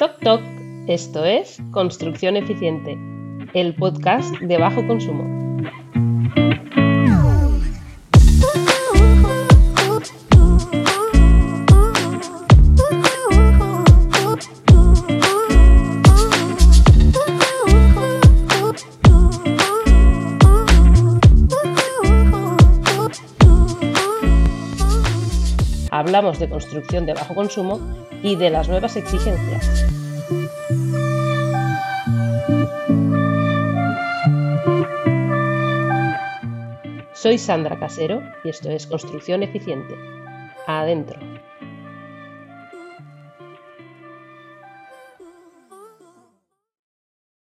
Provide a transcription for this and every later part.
Toc Toc, esto es Construcción Eficiente, el podcast de bajo consumo. Hablamos de construcción de bajo consumo y de las nuevas exigencias. Soy Sandra Casero y esto es Construcción Eficiente. Adentro.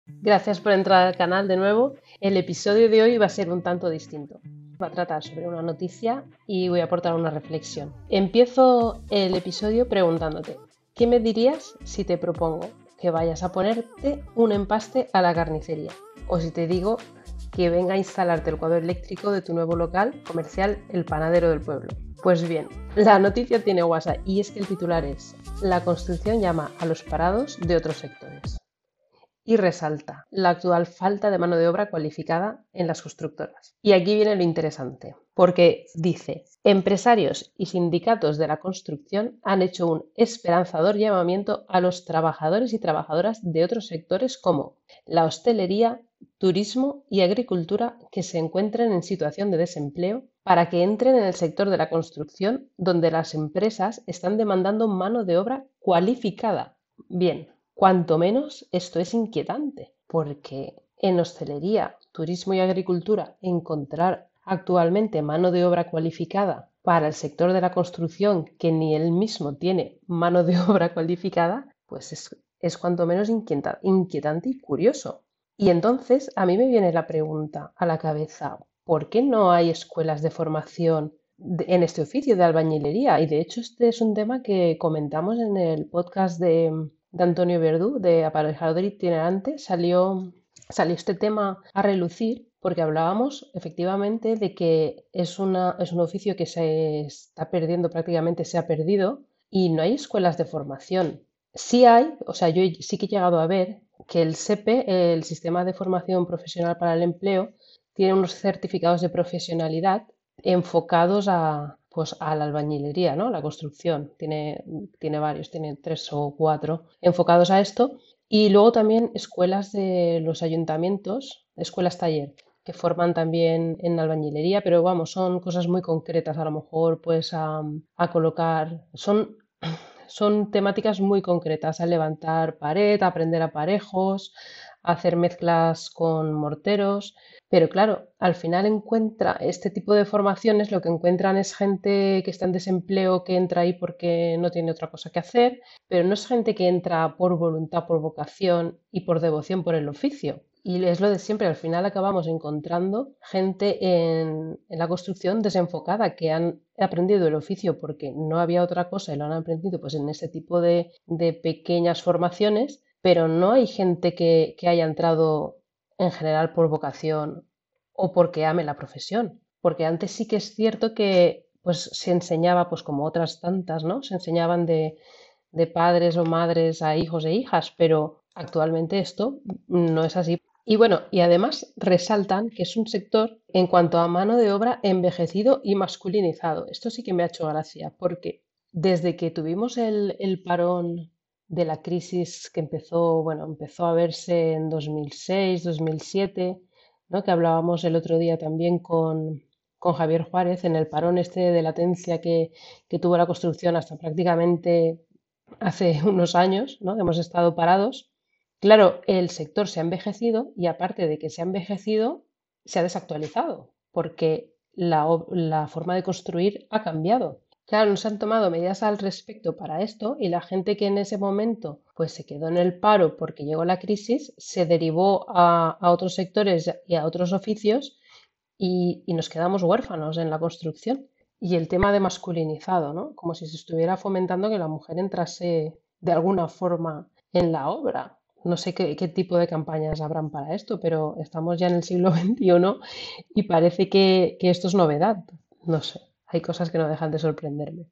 Gracias por entrar al canal de nuevo. El episodio de hoy va a ser un tanto distinto. Va a tratar sobre una noticia y voy a aportar una reflexión. Empiezo el episodio preguntándote, ¿qué me dirías si te propongo que vayas a ponerte un empaste a la carnicería? O si te digo que venga a instalarte el cuadro eléctrico de tu nuevo local comercial El Panadero del Pueblo. Pues bien, la noticia tiene WhatsApp y es que el titular es La construcción llama a los parados de otros sectores. Y resalta la actual falta de mano de obra cualificada en las constructoras. Y aquí viene lo interesante, porque dice, empresarios y sindicatos de la construcción han hecho un esperanzador llamamiento a los trabajadores y trabajadoras de otros sectores como la hostelería, turismo y agricultura que se encuentren en situación de desempleo para que entren en el sector de la construcción donde las empresas están demandando mano de obra cualificada. Bien, cuanto menos esto es inquietante, porque en hostelería, turismo y agricultura encontrar actualmente mano de obra cualificada para el sector de la construcción que ni él mismo tiene mano de obra cualificada, pues es, es cuanto menos inquietante y curioso. Y entonces a mí me viene la pregunta a la cabeza, ¿por qué no hay escuelas de formación en este oficio de albañilería? Y de hecho este es un tema que comentamos en el podcast de, Antonio Verdú, de aparejador itinerante. Salió, salió este tema a relucir porque hablábamos efectivamente de que es, una, es un oficio que se está perdiendo, prácticamente se ha perdido, y no hay escuelas de formación. Sí hay, o sea, yo sí que he llegado a ver que el SEPE, el Sistema de Formación Profesional para el Empleo, tiene unos certificados de profesionalidad enfocados a, pues, a la albañilería, ¿no? La construcción. Tiene, tiene varios, tiene tres o cuatro enfocados a esto. Y luego también escuelas de los ayuntamientos, escuelas taller, que forman también en albañilería, pero vamos, son cosas muy concretas, a lo mejor pues a, a colocar, son son temáticas muy concretas, a levantar pared, aprender aparejos, hacer mezclas con morteros, pero claro, al final encuentra este tipo de formaciones, lo que encuentran es gente que está en desempleo, que entra ahí porque no tiene otra cosa que hacer, pero no es gente que entra por voluntad, por vocación y por devoción por el oficio. Y es lo de siempre, al final acabamos encontrando gente en, la construcción desenfocada que han aprendido el oficio porque no había otra cosa y lo han aprendido pues en ese tipo de, pequeñas formaciones, pero no hay gente que, haya entrado en general por vocación o porque ame la profesión. Porque antes sí que es cierto que pues se enseñaba, pues como otras tantas, ¿no? Se enseñaban de, de padres o madres a hijos e hijas, pero actualmente esto no es así. Y bueno, y además resaltan que es un sector en cuanto a mano de obra envejecido y masculinizado. Esto sí que me ha hecho gracia, porque desde que tuvimos el, parón de la crisis que empezó, bueno, empezó a verse en 2006, 2007, ¿no? que hablábamos el otro día también con, con Javier Juárez en el parón este de latencia que, que tuvo la construcción hasta prácticamente hace unos años, ¿no? hemos estado parados Claro, el sector se ha envejecido y aparte de que se ha envejecido, se ha desactualizado, porque la, forma de construir ha cambiado. Claro, no se han tomado medidas al respecto para esto y la gente que en ese momento pues se quedó en el paro porque llegó la crisis se derivó a, otros sectores y a otros oficios y, y, nos quedamos huérfanos en la construcción. Y el tema de masculinizado, ¿no? Como si se estuviera fomentando que la mujer entrase de alguna forma en la obra. No sé qué, tipo de campañas habrán para esto, pero estamos ya en el siglo XXI y parece que, esto es novedad. No sé, hay cosas que no dejan de sorprenderme.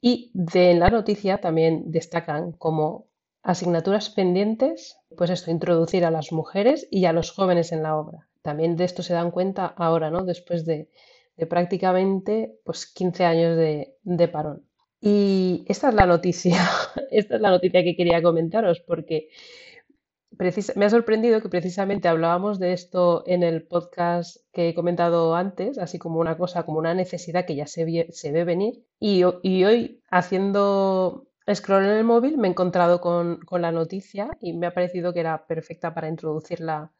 Y de la noticia también destacan como asignaturas pendientes, pues esto, introducir a las mujeres y a los jóvenes en la obra. También de esto se dan cuenta ahora, ¿no? Después de, prácticamente pues, 15 años de, de parón. Y esta es la noticia, esta es la noticia que quería comentaros, porque me ha sorprendido que precisamente hablábamos de esto en el podcast que he comentado antes, así como una cosa, como una necesidad que ya se ve, venir. Y, hoy, haciendo scroll en el móvil, me he encontrado con, la noticia y me ha parecido que era perfecta para introducirla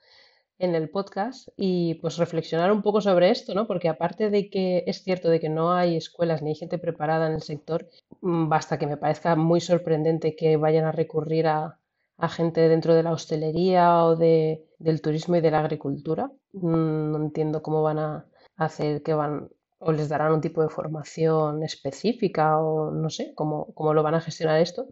en el podcast y pues reflexionar un poco sobre esto, ¿no? Porque aparte de que es cierto de que no hay escuelas ni hay gente preparada en el sector, mm, basta que me parezca muy sorprendente que vayan a recurrir a, a gente dentro de la hostelería o de, del turismo y de la agricultura. Mm, no entiendo cómo van a hacer que van o les darán un tipo de formación específica o no sé cómo, cómo lo van a gestionar esto.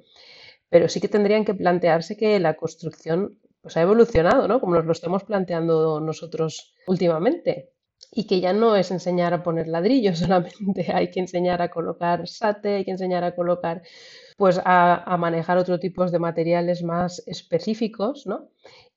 Pero sí que tendrían que plantearse que la construcción pues, ha evolucionado, ¿no? Como nos lo estamos planteando nosotros últimamente. Y que ya no es enseñar a poner ladrillos solamente, hay que enseñar a colocar sate, hay que enseñar a colocar pues a, manejar otro tipo de materiales más específicos, ¿no?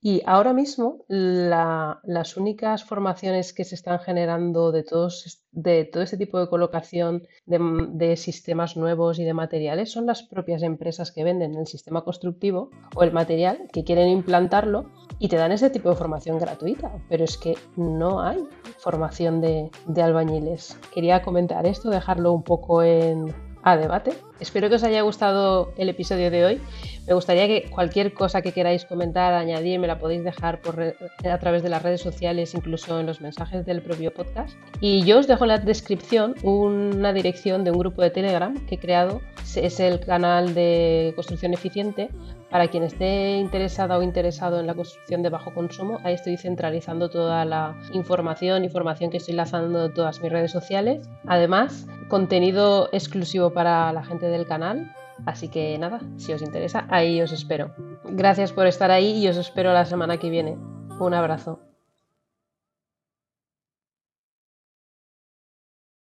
Y ahora mismo las únicas formaciones que se están generando de, todo este tipo de colocación de, sistemas nuevos y de materiales son las propias empresas que venden el sistema constructivo o el material que quieren implantarlo y te dan ese tipo de formación gratuita. Pero es que no hay formación de albañiles. Quería comentar esto, dejarlo un poco en, a debate. Espero que os haya gustado el episodio de hoy. Me gustaría que cualquier cosa que queráis comentar, añadir, me la podéis dejar por a través de las redes sociales, incluso en los mensajes del propio podcast. Y yo os dejo en la descripción una dirección de un grupo de Telegram que he creado. Es el canal de construcción eficiente. Para quien esté interesada o interesado en la construcción de bajo consumo, ahí estoy centralizando toda la información, información que estoy lanzando en todas mis redes sociales. Además, contenido exclusivo para la gente del canal. Así que nada, si os interesa, ahí os espero. Gracias por estar ahí y os espero la semana que viene. Un abrazo.